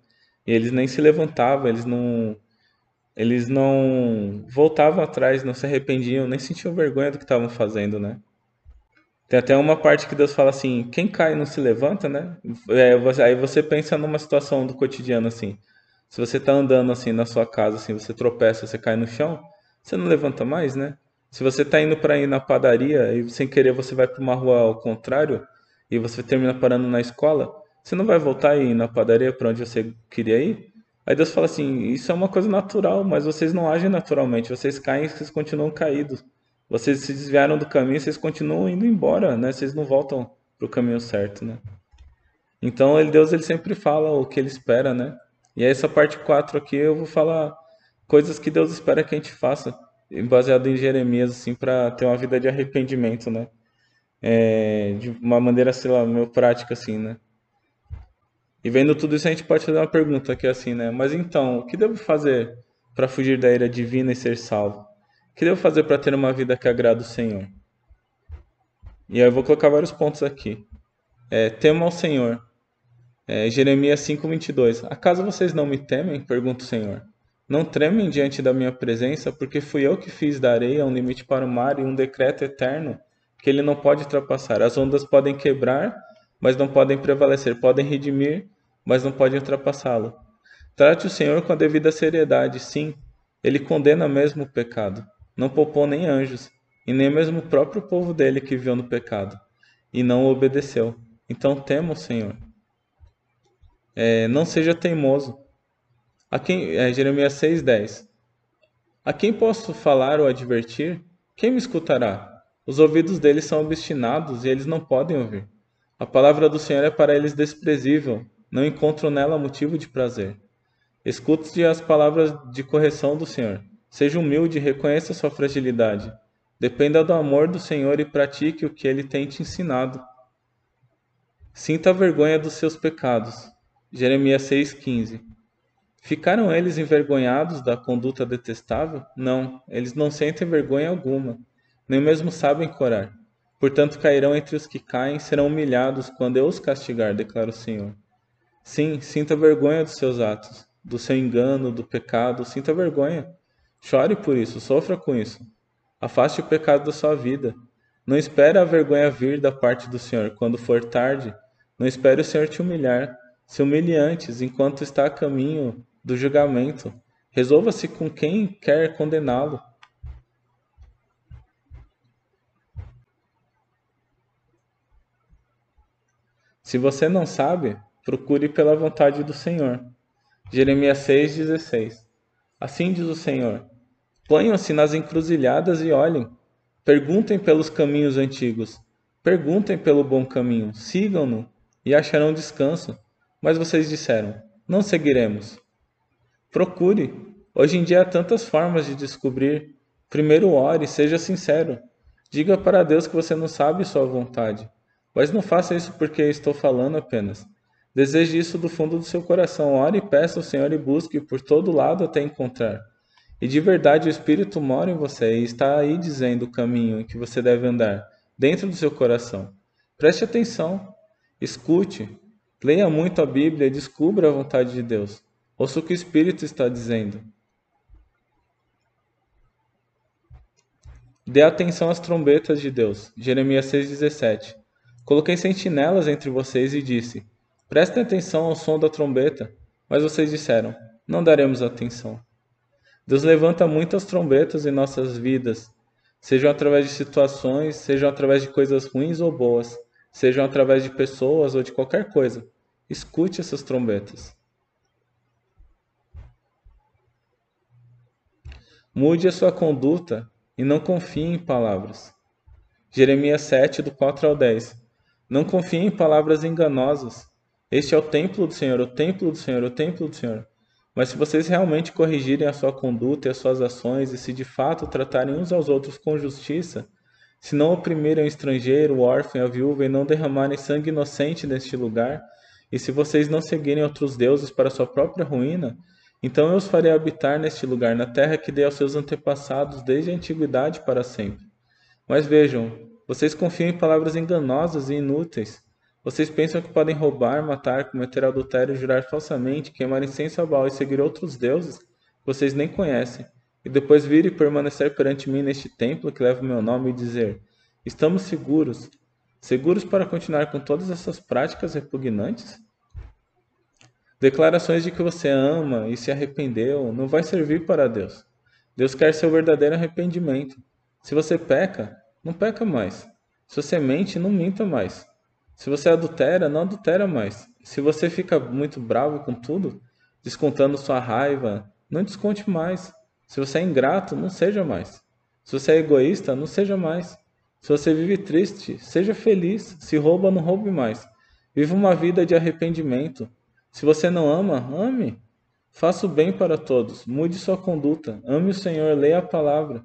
Eles nem se levantavam, eles não eles não voltavam atrás, não se arrependiam, nem sentiam vergonha do que estavam fazendo, né? Tem até uma parte que Deus fala assim: quem cai não se levanta, né? É, aí você pensa numa situação do cotidiano assim. Se você está andando assim na sua casa, assim, você tropeça, você cai no chão, você não levanta mais, né? Se você está indo para ir na padaria e sem querer você vai para uma rua ao contrário e você termina parando na escola, você não vai voltar ir na padaria para onde você queria ir? Aí Deus fala assim: isso é uma coisa natural, mas vocês não agem naturalmente, vocês caem vocês continuam caídos. Vocês se desviaram do caminho, vocês continuam indo embora, né? Vocês não voltam para o caminho certo, né? Então, ele, Deus ele sempre fala o que ele espera, né? E essa parte 4 aqui eu vou falar coisas que Deus espera que a gente faça, baseado em Jeremias, assim, para ter uma vida de arrependimento, né? É, de uma maneira, sei lá, meio prática, assim, né? E vendo tudo isso, a gente pode fazer uma pergunta aqui, assim, né? Mas então, o que devo fazer para fugir da ira divina e ser salvo? O que devo fazer para ter uma vida que agrada o Senhor? E aí eu vou colocar vários pontos aqui. É, tema ao Senhor. É, Jeremias 5:22 Acaso vocês não me temem? pergunta o Senhor. Não tremem diante da minha presença, porque fui eu que fiz da areia um limite para o mar e um decreto eterno que ele não pode ultrapassar. As ondas podem quebrar, mas não podem prevalecer, podem redimir, mas não podem ultrapassá-lo. Trate o Senhor com a devida seriedade, sim, ele condena mesmo o pecado. Não poupou nem anjos, e nem mesmo o próprio povo dele que viu no pecado, e não obedeceu. Então tema o Senhor é, não seja teimoso. A quem, é, Jeremias 6,10. A quem posso falar ou advertir? Quem me escutará? Os ouvidos deles são obstinados e eles não podem ouvir. A palavra do Senhor é para eles desprezível, não encontram nela motivo de prazer. Escute as palavras de correção do Senhor. Seja humilde e reconheça sua fragilidade. Dependa do amor do Senhor e pratique o que ele tem te ensinado. Sinta a vergonha dos seus pecados. Jeremias 6,15 Ficaram eles envergonhados da conduta detestável? Não, eles não sentem vergonha alguma, nem mesmo sabem corar. Portanto, cairão entre os que caem serão humilhados quando eu os castigar, declara o Senhor. Sim, sinta vergonha dos seus atos, do seu engano, do pecado, sinta vergonha. Chore por isso, sofra com isso. Afaste o pecado da sua vida. Não espere a vergonha vir da parte do Senhor quando for tarde. Não espere o Senhor te humilhar. Se humilhe antes, enquanto está a caminho do julgamento. Resolva-se com quem quer condená-lo. Se você não sabe, procure pela vontade do Senhor. Jeremias 6,16 Assim diz o Senhor: Ponham-se nas encruzilhadas e olhem. Perguntem pelos caminhos antigos. Perguntem pelo bom caminho. Sigam-no e acharão descanso. Mas vocês disseram: Não seguiremos. Procure. Hoje em dia há tantas formas de descobrir. Primeiro ore, seja sincero. Diga para Deus que você não sabe sua vontade. Mas não faça isso porque estou falando apenas. Deseje isso do fundo do seu coração. Ore e peça ao Senhor e busque por todo lado até encontrar. E de verdade o Espírito mora em você e está aí dizendo o caminho em que você deve andar, dentro do seu coração. Preste atenção, escute, leia muito a Bíblia e descubra a vontade de Deus. Ouça o que o Espírito está dizendo. Dê atenção às trombetas de Deus. Jeremias 6,17. Coloquei sentinelas entre vocês e disse: Prestem atenção ao som da trombeta. Mas vocês disseram: Não daremos atenção. Deus levanta muitas trombetas em nossas vidas, sejam através de situações, sejam através de coisas ruins ou boas, sejam através de pessoas ou de qualquer coisa. Escute essas trombetas. Mude a sua conduta e não confie em palavras. Jeremias 7, do 4 ao 10. Não confie em palavras enganosas. Este é o templo do Senhor, o templo do Senhor, o templo do Senhor. Mas se vocês realmente corrigirem a sua conduta e as suas ações, e se de fato tratarem uns aos outros com justiça, se não oprimirem o estrangeiro, o órfão e a viúva, e não derramarem sangue inocente neste lugar, e se vocês não seguirem outros deuses para sua própria ruína, então eu os farei habitar neste lugar, na terra que dei aos seus antepassados desde a antiguidade para sempre. Mas vejam, vocês confiam em palavras enganosas e inúteis. Vocês pensam que podem roubar, matar, cometer adultério, jurar falsamente, queimar incenso a Baal e seguir outros deuses vocês nem conhecem, e depois vir e permanecer perante mim neste templo que leva o meu nome e dizer: Estamos seguros, seguros para continuar com todas essas práticas repugnantes? Declarações de que você ama e se arrependeu não vai servir para Deus. Deus quer seu verdadeiro arrependimento. Se você peca, não peca mais. Se você mente, não minta mais. Se você adultera, não adultera mais. Se você fica muito bravo com tudo, descontando sua raiva, não desconte mais. Se você é ingrato, não seja mais. Se você é egoísta, não seja mais. Se você vive triste, seja feliz. Se rouba, não roube mais. Viva uma vida de arrependimento. Se você não ama, ame. Faça o bem para todos, mude sua conduta, ame o Senhor, leia a palavra.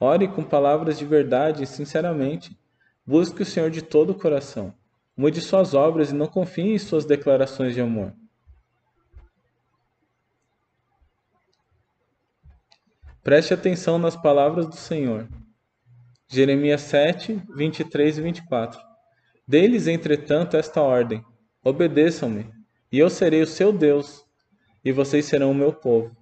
Ore com palavras de verdade e sinceramente. Busque o Senhor de todo o coração. Mude suas obras e não confie em suas declarações de amor. Preste atenção nas palavras do Senhor. Jeremias 7, 23 e 24. Deles, entretanto, esta ordem: Obedeçam-me, e eu serei o seu Deus, e vocês serão o meu povo.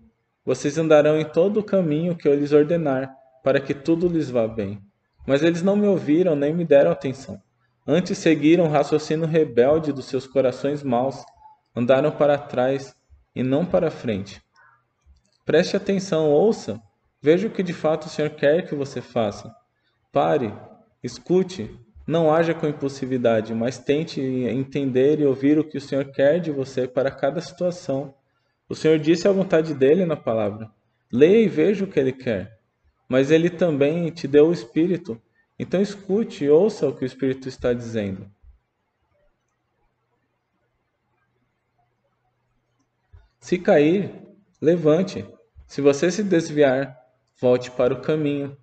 Vocês andarão em todo o caminho que eu lhes ordenar, para que tudo lhes vá bem. Mas eles não me ouviram nem me deram atenção. Antes seguiram o raciocínio rebelde dos seus corações maus, andaram para trás e não para frente. Preste atenção, ouça, veja o que de fato o Senhor quer que você faça. Pare, escute, não haja com impulsividade, mas tente entender e ouvir o que o Senhor quer de você para cada situação. O Senhor disse a vontade dele na palavra. Leia e veja o que ele quer. Mas ele também te deu o Espírito. Então escute e ouça o que o Espírito está dizendo. Se cair, levante. Se você se desviar, volte para o caminho.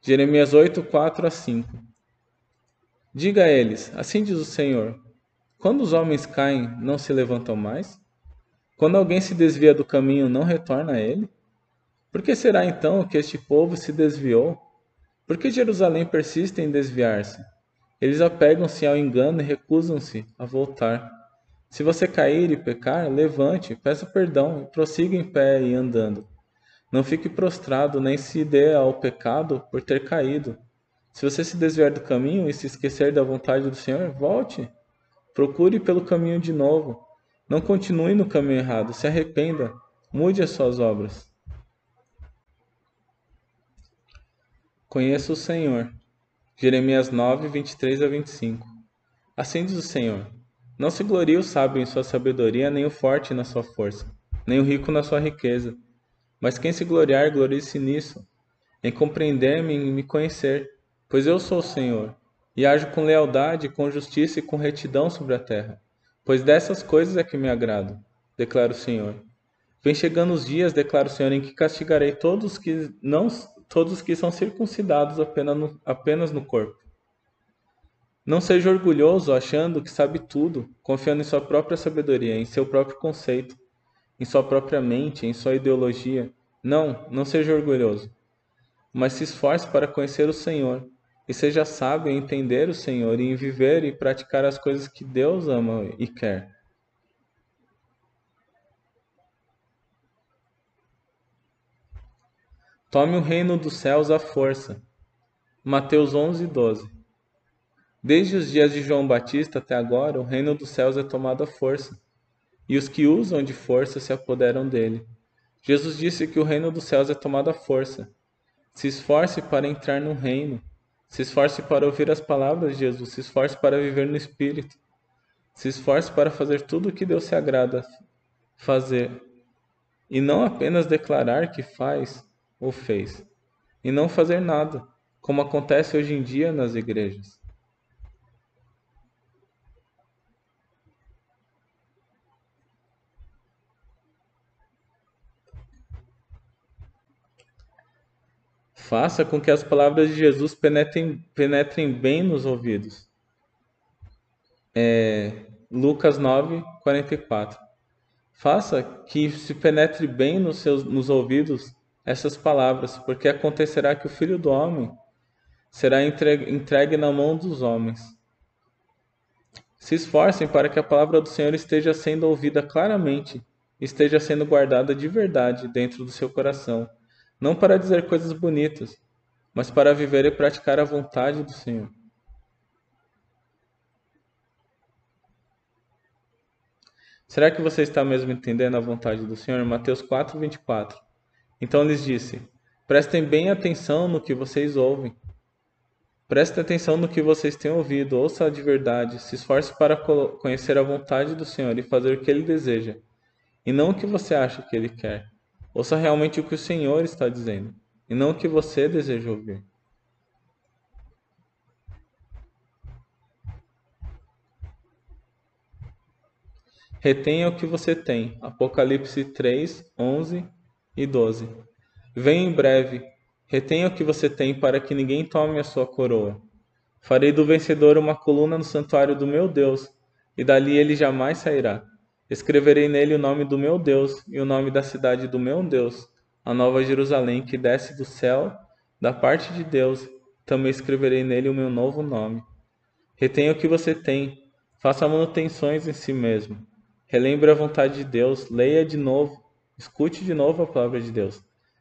Jeremias 8, 4 a 5. Diga a eles: Assim diz o Senhor: Quando os homens caem, não se levantam mais? Quando alguém se desvia do caminho, não retorna a ele? Por que será então que este povo se desviou? Por que Jerusalém persiste em desviar-se? Eles apegam-se ao engano e recusam-se a voltar. Se você cair e pecar, levante, peça perdão e prossiga em pé e andando. Não fique prostrado, nem se dê ao pecado por ter caído. Se você se desviar do caminho e se esquecer da vontade do Senhor, volte. Procure pelo caminho de novo. Não continue no caminho errado, se arrependa, mude as suas obras. Conheça o Senhor. Jeremias 9, 23 a 25. Assim diz o Senhor: Não se glorie o sábio em sua sabedoria, nem o forte na sua força, nem o rico na sua riqueza. Mas quem se gloriar, glorie-se nisso, em compreender-me e me conhecer, pois eu sou o Senhor, e ajo com lealdade, com justiça e com retidão sobre a terra. Pois dessas coisas é que me agrado, declara o Senhor. Vem chegando os dias, declara o Senhor, em que castigarei todos que não todos que são circuncidados apenas no, apenas no corpo. Não seja orgulhoso achando que sabe tudo, confiando em sua própria sabedoria, em seu próprio conceito, em sua própria mente, em sua ideologia. Não, não seja orgulhoso. Mas se esforce para conhecer o Senhor e seja sábio em entender o Senhor e em viver e praticar as coisas que Deus ama e quer. Tome o reino dos céus à força. Mateus 11, 12. Desde os dias de João Batista até agora, o reino dos céus é tomado à força, e os que usam de força se apoderam dele. Jesus disse que o reino dos céus é tomado à força. Se esforce para entrar no reino. Se esforce para ouvir as palavras de Jesus. Se esforce para viver no Espírito. Se esforce para fazer tudo o que Deus se agrada fazer. E não apenas declarar que faz, ou fez, e não fazer nada, como acontece hoje em dia nas igrejas. Faça com que as palavras de Jesus penetrem, penetrem bem nos ouvidos. É, Lucas 9, 44. Faça que se penetre bem nos, seus, nos ouvidos essas palavras, porque acontecerá que o filho do homem será entregue, na mão dos homens. Se esforcem para que a palavra do Senhor esteja sendo ouvida claramente, esteja sendo guardada de verdade dentro do seu coração, não para dizer coisas bonitas, mas para viver e praticar a vontade do Senhor. Será que você está mesmo entendendo a vontade do Senhor? Mateus 4, 24. Então lhes disse: Prestem bem atenção no que vocês ouvem. Prestem atenção no que vocês têm ouvido, ouça de verdade, se esforce para conhecer a vontade do Senhor e fazer o que ele deseja, e não o que você acha que ele quer. Ouça realmente o que o Senhor está dizendo, e não o que você deseja ouvir. Retenha o que você tem. Apocalipse 3, 11 e 12. Venha em breve, retenha o que você tem para que ninguém tome a sua coroa. Farei do vencedor uma coluna no santuário do meu Deus, e dali ele jamais sairá. Escreverei nele o nome do meu Deus e o nome da cidade do meu Deus, a nova Jerusalém que desce do céu, da parte de Deus. Também escreverei nele o meu novo nome. Retenha o que você tem, faça manutenções em si mesmo. Relembre a vontade de Deus, leia de novo, Escute de novo a palavra de Deus.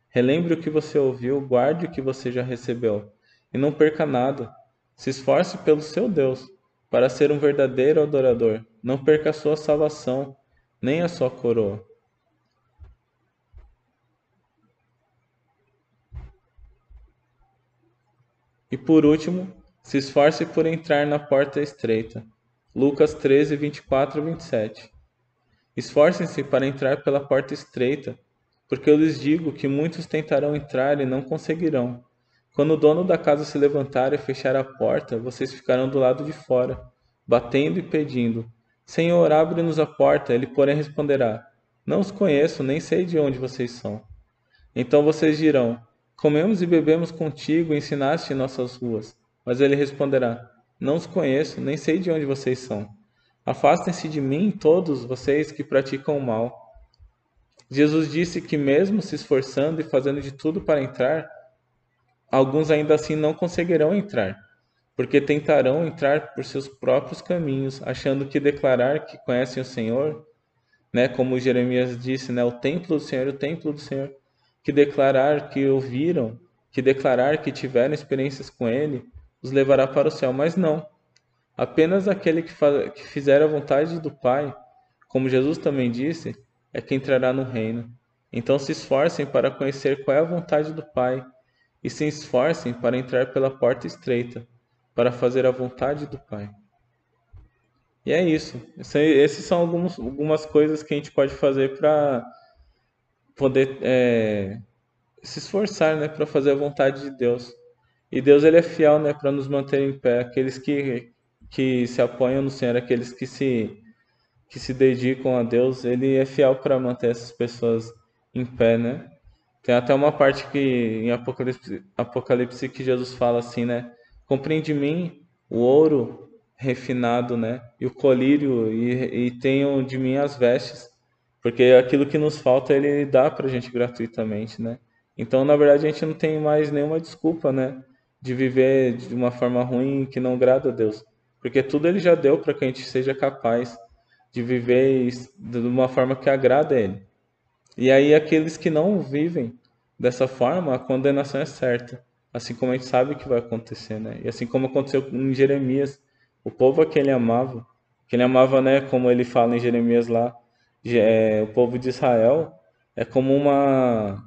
Relembre o que você ouviu, guarde o que você já recebeu. E não perca nada. Se esforce pelo seu Deus para ser um verdadeiro adorador. Não perca a sua salvação, nem a sua coroa. E por último, se esforce por entrar na porta estreita. Lucas 13, 24 e 27. Esforcem-se para entrar pela porta estreita, porque eu lhes digo que muitos tentarão entrar e não conseguirão. Quando o dono da casa se levantar e fechar a porta, vocês ficarão do lado de fora, batendo e pedindo: Senhor, abre-nos a porta. Ele, porém, responderá: Não os conheço, nem sei de onde vocês são. Então vocês dirão: Comemos e bebemos contigo e ensinaste em nossas ruas. Mas ele responderá: Não os conheço, nem sei de onde vocês são. Afastem-se de mim, todos vocês que praticam o mal. Jesus disse que, mesmo se esforçando e fazendo de tudo para entrar, alguns ainda assim não conseguirão entrar, porque tentarão entrar por seus próprios caminhos, achando que declarar que conhecem o Senhor, né, como Jeremias disse, né, o templo do Senhor, o templo do Senhor, que declarar que ouviram, que declarar que tiveram experiências com Ele, os levará para o céu, mas não. Apenas aquele que, faz, que fizer a vontade do Pai, como Jesus também disse, é que entrará no reino. Então se esforcem para conhecer qual é a vontade do Pai, e se esforcem para entrar pela porta estreita, para fazer a vontade do Pai. E é isso. Essas são algumas, algumas coisas que a gente pode fazer para poder é, se esforçar, né, para fazer a vontade de Deus. E Deus ele é fiel, né, para nos manter em pé. Aqueles que que se apoiam no Senhor, aqueles que se que se dedicam a Deus, ele é fiel para manter essas pessoas em pé, né? Tem até uma parte que em Apocalipse, Apocalipse que Jesus fala assim, né? Compreende mim o ouro refinado, né? E o colírio e, e tenham de mim as vestes, porque aquilo que nos falta ele dá para a gente gratuitamente, né? Então, na verdade, a gente não tem mais nenhuma desculpa, né? De viver de uma forma ruim que não agrada a Deus, porque tudo ele já deu para que a gente seja capaz de viver de uma forma que agrada a Ele. E aí, aqueles que não vivem dessa forma, a condenação é certa. Assim como a gente sabe que vai acontecer, né? E assim como aconteceu em Jeremias, o povo a que ele amava, que ele amava, né? Como ele fala em Jeremias lá, é, o povo de Israel é como uma.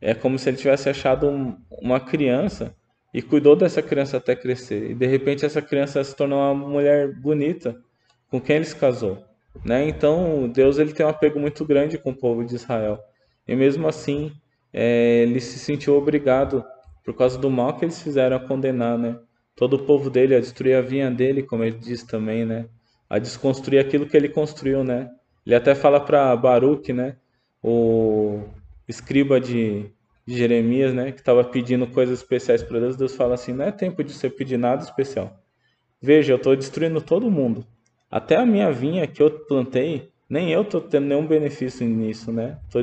É como se ele tivesse achado um, uma criança e cuidou dessa criança até crescer. E de repente essa criança se tornou uma mulher bonita com quem ele se casou. Né? Então, Deus ele tem um apego muito grande com o povo de Israel. E mesmo assim, é, ele se sentiu obrigado, por causa do mal que eles fizeram, a condenar né? todo o povo dele, a destruir a vinha dele, como ele diz também, né? a desconstruir aquilo que ele construiu. Né? Ele até fala para Baruch, né? o escriba de Jeremias, né? que estava pedindo coisas especiais para Deus. Deus fala assim: não é tempo de você pedir nada especial. Veja, eu estou destruindo todo mundo. Até a minha vinha que eu plantei, nem eu tô tendo nenhum benefício nisso, né? Tô,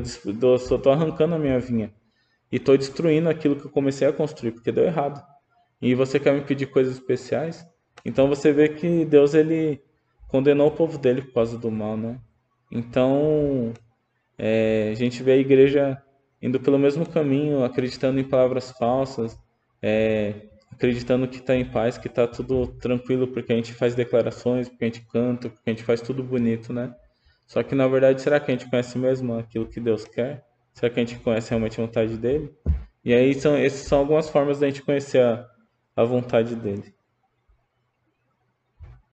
tô, tô arrancando a minha vinha. E tô destruindo aquilo que eu comecei a construir, porque deu errado. E você quer me pedir coisas especiais? Então você vê que Deus ele condenou o povo dele por causa do mal, né? Então é, a gente vê a igreja indo pelo mesmo caminho, acreditando em palavras falsas, é, acreditando que está em paz, que está tudo tranquilo, porque a gente faz declarações, porque a gente canta, porque a gente faz tudo bonito, né? Só que na verdade, será que a gente conhece mesmo aquilo que Deus quer? Será que a gente conhece realmente a vontade dele? E aí são essas são algumas formas da gente conhecer a, a vontade dele.